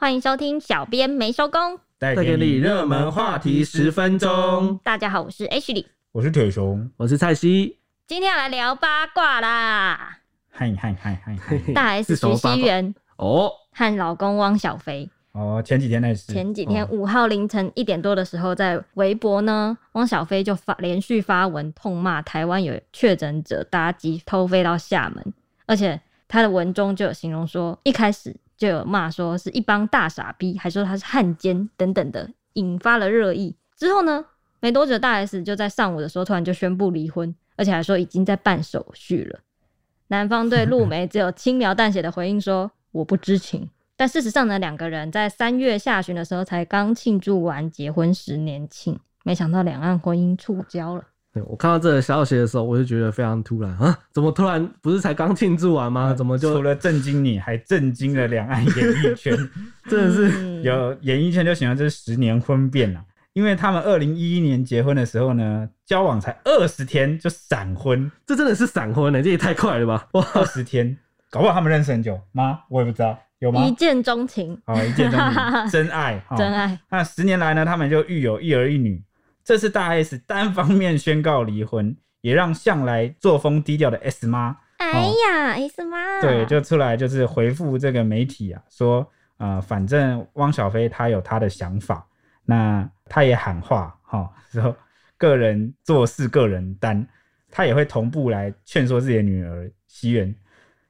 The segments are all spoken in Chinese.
欢迎收听，小编没收工，带给你热门话题十分钟。大家好，我是 Ashley，我是铁熊，我是蔡西。今天要来聊八卦啦！嗨嗨嗨嗨嗨！大 S 徐熙媛哦，和老公汪小菲。哦，前几天那是前几天五号凌晨一点多的时候，在微博呢，汪小菲就发连续发文痛骂台湾有确诊者搭机偷飞到厦门，而且他的文中就有形容说，一开始就有骂说是一帮大傻逼，还说他是汉奸等等的，引发了热议。之后呢，没多久大 S 就在上午的时候突然就宣布离婚，而且还说已经在办手续了。男方对陆 梅只有轻描淡写的回应说：“我不知情。”但事实上呢，两个人在三月下旬的时候才刚庆祝完结婚十年庆，没想到两岸婚姻触礁了。对，我看到这个消息的时候，我就觉得非常突然啊！怎么突然不是才刚庆祝完吗？怎么就除了震惊你，还震惊了两岸演艺圈？真的是有演艺圈就形容这是十年婚变了，因为他们二零一一年结婚的时候呢，交往才二十天就闪婚，这真的是闪婚呢？这也太快了吧！哇，二十天，搞不好他们认识很久吗？我也不知道。有吗？一见钟情，哦，一见钟情，真爱，真爱。那十年来呢，他们就育有一儿一女。这次大 S 单方面宣告离婚，也让向来作风低调的 S 妈，哎呀，S 妈，对，就出来就是回复这个媒体啊，说，呃，反正汪小菲他有他的想法，那他也喊话，哈，说个人做事个人担，他也会同步来劝说自己的女儿熙媛。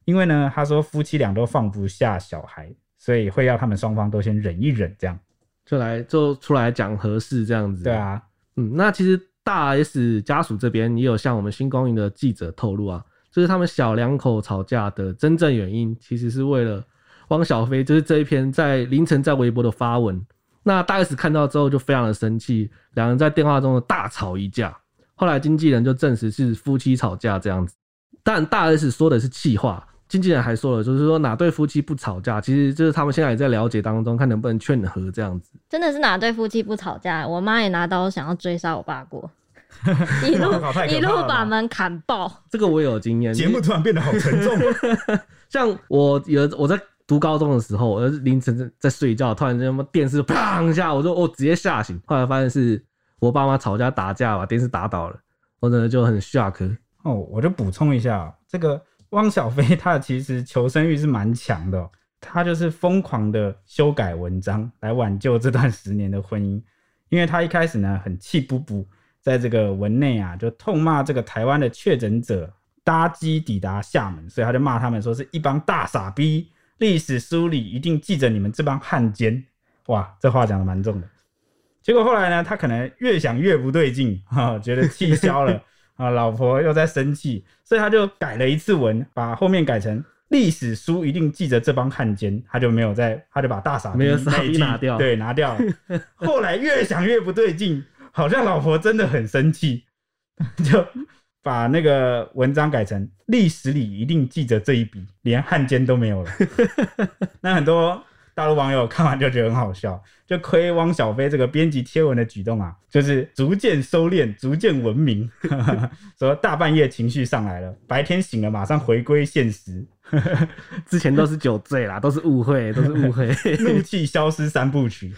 因为呢，他说夫妻俩都放不下小孩，所以会要他们双方都先忍一忍，这样就来就出来讲和事这样子。对啊，嗯，那其实大 S 家属这边也有向我们新光云的记者透露啊，就是他们小两口吵架的真正原因，其实是为了汪小菲，就是这一篇在凌晨在微博的发文。那大 S 看到之后就非常的生气，两人在电话中的大吵一架。后来经纪人就证实是夫妻吵架这样子，但大 S 说的是气话。经纪人还说了，就是说哪对夫妻不吵架，其实就是他们现在也在了解当中，看能不能劝和这样子。真的是哪对夫妻不吵架？我妈也拿刀想要追杀我爸过，一路一路把门砍爆。这个我有经验。节目突然变得好沉重。像我有我在读高中的时候，我凌晨在睡觉，突然间电视砰一下，我就我直接吓醒，后来发现是我爸妈吵架打架把电视打倒了，我真的就很 shock。哦，我就补充一下这个。汪小菲他其实求生欲是蛮强的，他就是疯狂的修改文章来挽救这段十年的婚姻，因为他一开始呢很气不不，在这个文内啊就痛骂这个台湾的确诊者搭机抵达厦门，所以他就骂他们说是一帮大傻逼，历史书里一定记着你们这帮汉奸，哇，这话讲的蛮重的。结果后来呢，他可能越想越不对劲，哈，觉得气消了。啊，老婆又在生气，所以他就改了一次文，把后面改成历史书一定记着这帮汉奸，他就没有在，他就把大傻一句拿掉，对，拿掉了。后来越想越不对劲，好像老婆真的很生气，就把那个文章改成历史里一定记着这一笔，连汉奸都没有了。那很多。大陆网友看完就觉得很好笑，就亏汪小菲这个编辑贴文的举动啊，就是逐渐收敛，逐渐文明。说大半夜情绪上来了，白天醒了马上回归现实。之前都是酒醉啦，都是误会，都是误会。怒气消失三部曲。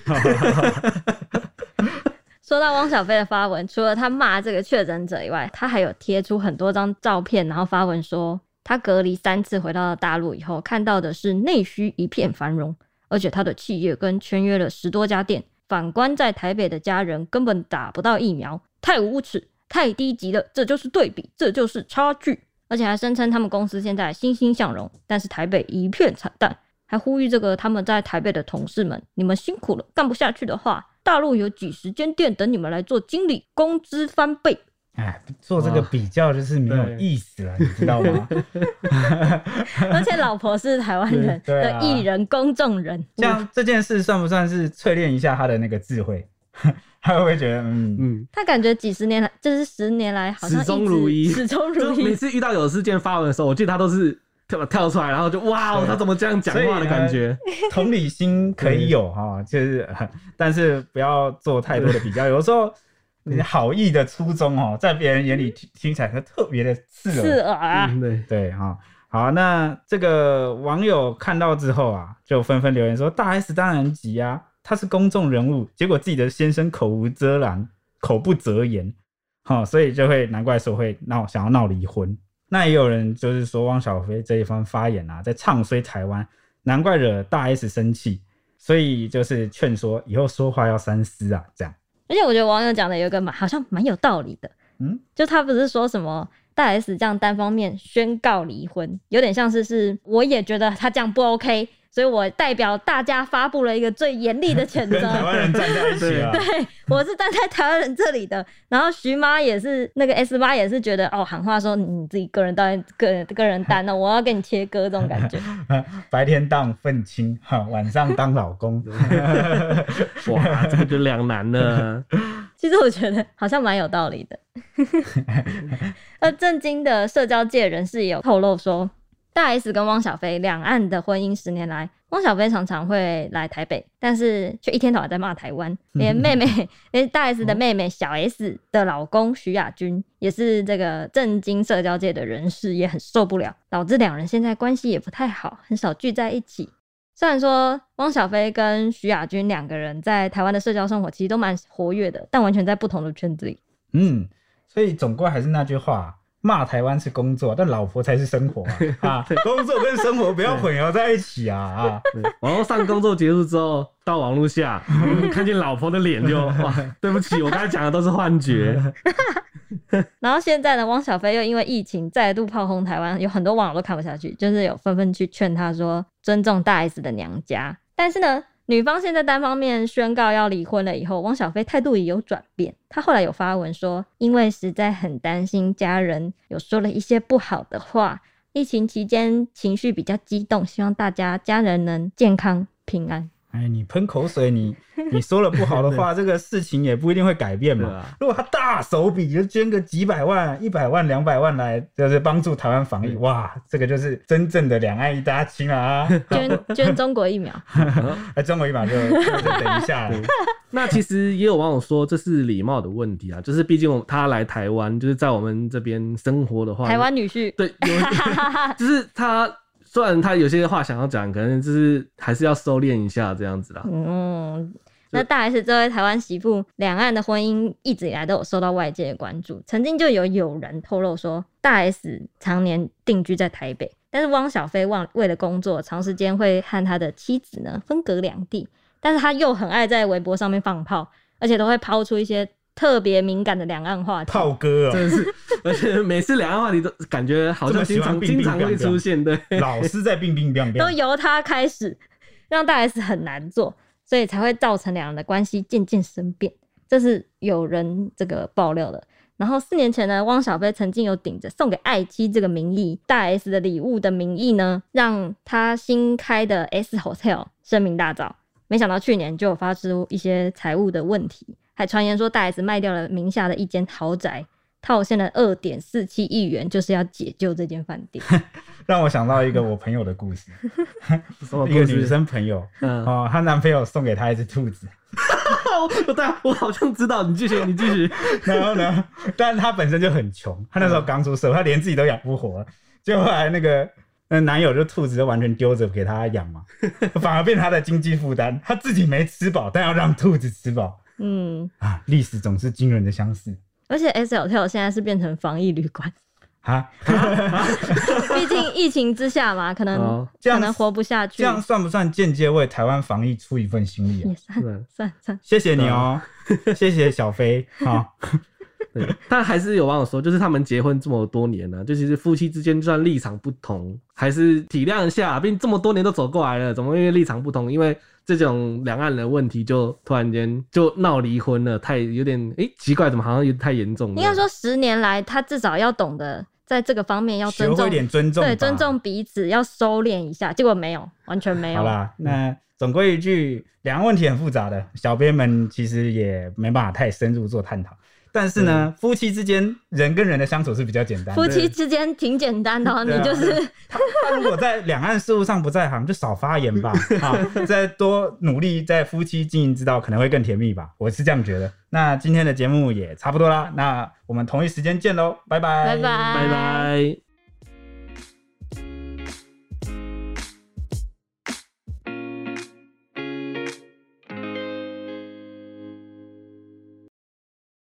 说到汪小菲的发文，除了他骂这个确诊者以外，他还有贴出很多张照片，然后发文说他隔离三次回到了大陆以后，看到的是内需一片繁荣。而且他的企业跟签约了十多家店，反观在台北的家人根本打不到疫苗，太无耻，太低级了，这就是对比，这就是差距。而且还声称他们公司现在欣欣向荣，但是台北一片惨淡，还呼吁这个他们在台北的同事们，你们辛苦了，干不下去的话，大陆有几十间店等你们来做经理，工资翻倍。哎，做这个比较就是没有意思了，你知道吗？而且老婆是台湾人 的艺人、公众人，像这件事算不算是淬炼一下他的那个智慧？他会不会觉得，嗯嗯，他感觉几十年来，就是十年来，好像始终如一，始终如一。每次遇到有事件发文的时候，我记得他都是跳跳出来，然后就哇，他怎么这样讲话的感觉？同理心可以有哈，就是，但是不要做太多的比较，有时候。你好意的初衷哦，在别人眼里听听起来是特别的刺耳，刺耳啊！对对哈，好，那这个网友看到之后啊，就纷纷留言说：“大 S 当然急啊，他是公众人物，结果自己的先生口无遮拦，口不择言，好，所以就会难怪说会闹，想要闹离婚。那也有人就是说汪小菲这一番发言啊，在唱衰台湾，难怪惹大 S 生气，所以就是劝说以后说话要三思啊，这样。而且我觉得网友讲的有一个蛮好像蛮有道理的，嗯，就他不是说什么。”大 S 这样单方面宣告离婚，有点像是是，我也觉得他这样不 OK，所以我代表大家发布了一个最严厉的谴责。台湾人站在一起啊！对，我是站在台湾人这里的。然后徐妈也是，那个 S 妈也是觉得哦，喊话说你自己个人单个人个人单的，我要跟你切割这种感觉。白天当愤青，哈，晚上当老公。哇，这个就两难了。其实我觉得好像蛮有道理的。而震惊的社交界人士也有透露说，大 S 跟汪小菲两岸的婚姻十年来，汪小菲常常会来台北，但是却一天到晚在骂台湾。连妹妹，连大 S 的妹妹小 S 的老公徐亚军，也是这个震惊社交界的人士，也很受不了，导致两人现在关系也不太好，很少聚在一起。虽然说汪小菲跟徐亚军两个人在台湾的社交生活其实都蛮活跃的，但完全在不同的圈子里。嗯，所以总归还是那句话，骂台湾是工作，但老婆才是生活啊！啊，工作跟生活不要混淆在一起啊！啊，然后上工作结束之后，到网络下 看见老婆的脸就哇，对不起，我刚才讲的都是幻觉。然后现在呢，汪小菲又因为疫情再度炮轰台湾，有很多网友都看不下去，就是有纷纷去劝他说尊重大 S 的娘家。但是呢，女方现在单方面宣告要离婚了以后，汪小菲态度也有转变。他后来有发文说，因为实在很担心家人，有说了一些不好的话。疫情期间情绪比较激动，希望大家家人能健康平安。哎，你喷口水，你 你说了不好的话，这个事情也不一定会改变嘛。啊、如果他大手笔就捐个几百万、一百万、两百万来，就是帮助台湾防疫，哇，这个就是真正的两岸一家亲了啊！捐捐中国疫苗，哎，中国疫苗就，就等一下。那其实也有网友说这是礼貌的问题啊，就是毕竟他来台湾，就是在我们这边生活的话，台湾女婿，对，有就是他。虽然他有些话想要讲，可能就是还是要收敛一下这样子啦。嗯，那大 S 这位台湾媳妇，两岸的婚姻一直以来都有受到外界的关注。曾经就有友人透露说，大 S 常年定居在台北，但是汪小菲为为了工作，长时间会和他的妻子呢分隔两地，但是他又很爱在微博上面放炮，而且都会抛出一些。特别敏感的两岸话题，炮哥啊，真的是，而且每次两岸话题都感觉好像经常经常会出现，对，老是在冰冰冰冰，都由他开始，让大 S 很难做，所以才会造成两人的关系渐渐生变，这是有人这个爆料的。然后四年前呢，汪小菲曾经有顶着送给爱妻这个名义，大 S 的礼物的名义呢，让他新开的 S Hotel 声名大噪，没想到去年就有发出一些财务的问题。还传言说大 S 卖掉了名下的一间豪宅，套现了二点四七亿元，就是要解救这间饭店。让我想到一个我朋友的故事，一个女生朋友，嗯、哦，她男朋友送给她一只兔子。对，我好像知道，你继续，你继续。然后呢，但是她本身就很穷，她那时候刚出社会，她连自己都养不活，就后来那个那男友就兔子就完全丢着给她养嘛，反而变成她的经济负担，她自己没吃饱，但要让兔子吃饱。嗯啊，历史总是惊人的相似。而且 S Hotel 现在是变成防疫旅馆啊，毕竟疫情之下嘛，可能、哦、可能活不下去。这样算不算间接为台湾防疫出一份心力啊？也算算算。谢谢你哦、喔，谢谢小飞啊。对，但还是有网友说，就是他们结婚这么多年了、啊，就其实夫妻之间就算立场不同，还是体谅一下。毕竟这么多年都走过来了，怎么因为立场不同，因为这种两岸的问题就突然间就闹离婚了？太有点哎、欸、奇怪，怎么好像有点太严重了？应该说十年来，他至少要懂得在这个方面要尊重，一点尊重，对，尊重彼此，要收敛一下。结果没有，完全没有。好啦，那总归一句，两岸问题很复杂的，小编们其实也没办法太深入做探讨。但是呢，嗯、夫妻之间人跟人的相处是比较简单的。夫妻之间挺简单的，你就是他，他如果在两岸事务上不在行，就少发言吧，啊，再多努力在夫妻经营之道，可能会更甜蜜吧。我是这样觉得。那今天的节目也差不多啦，那我们同一时间见喽，拜拜，拜拜，拜拜。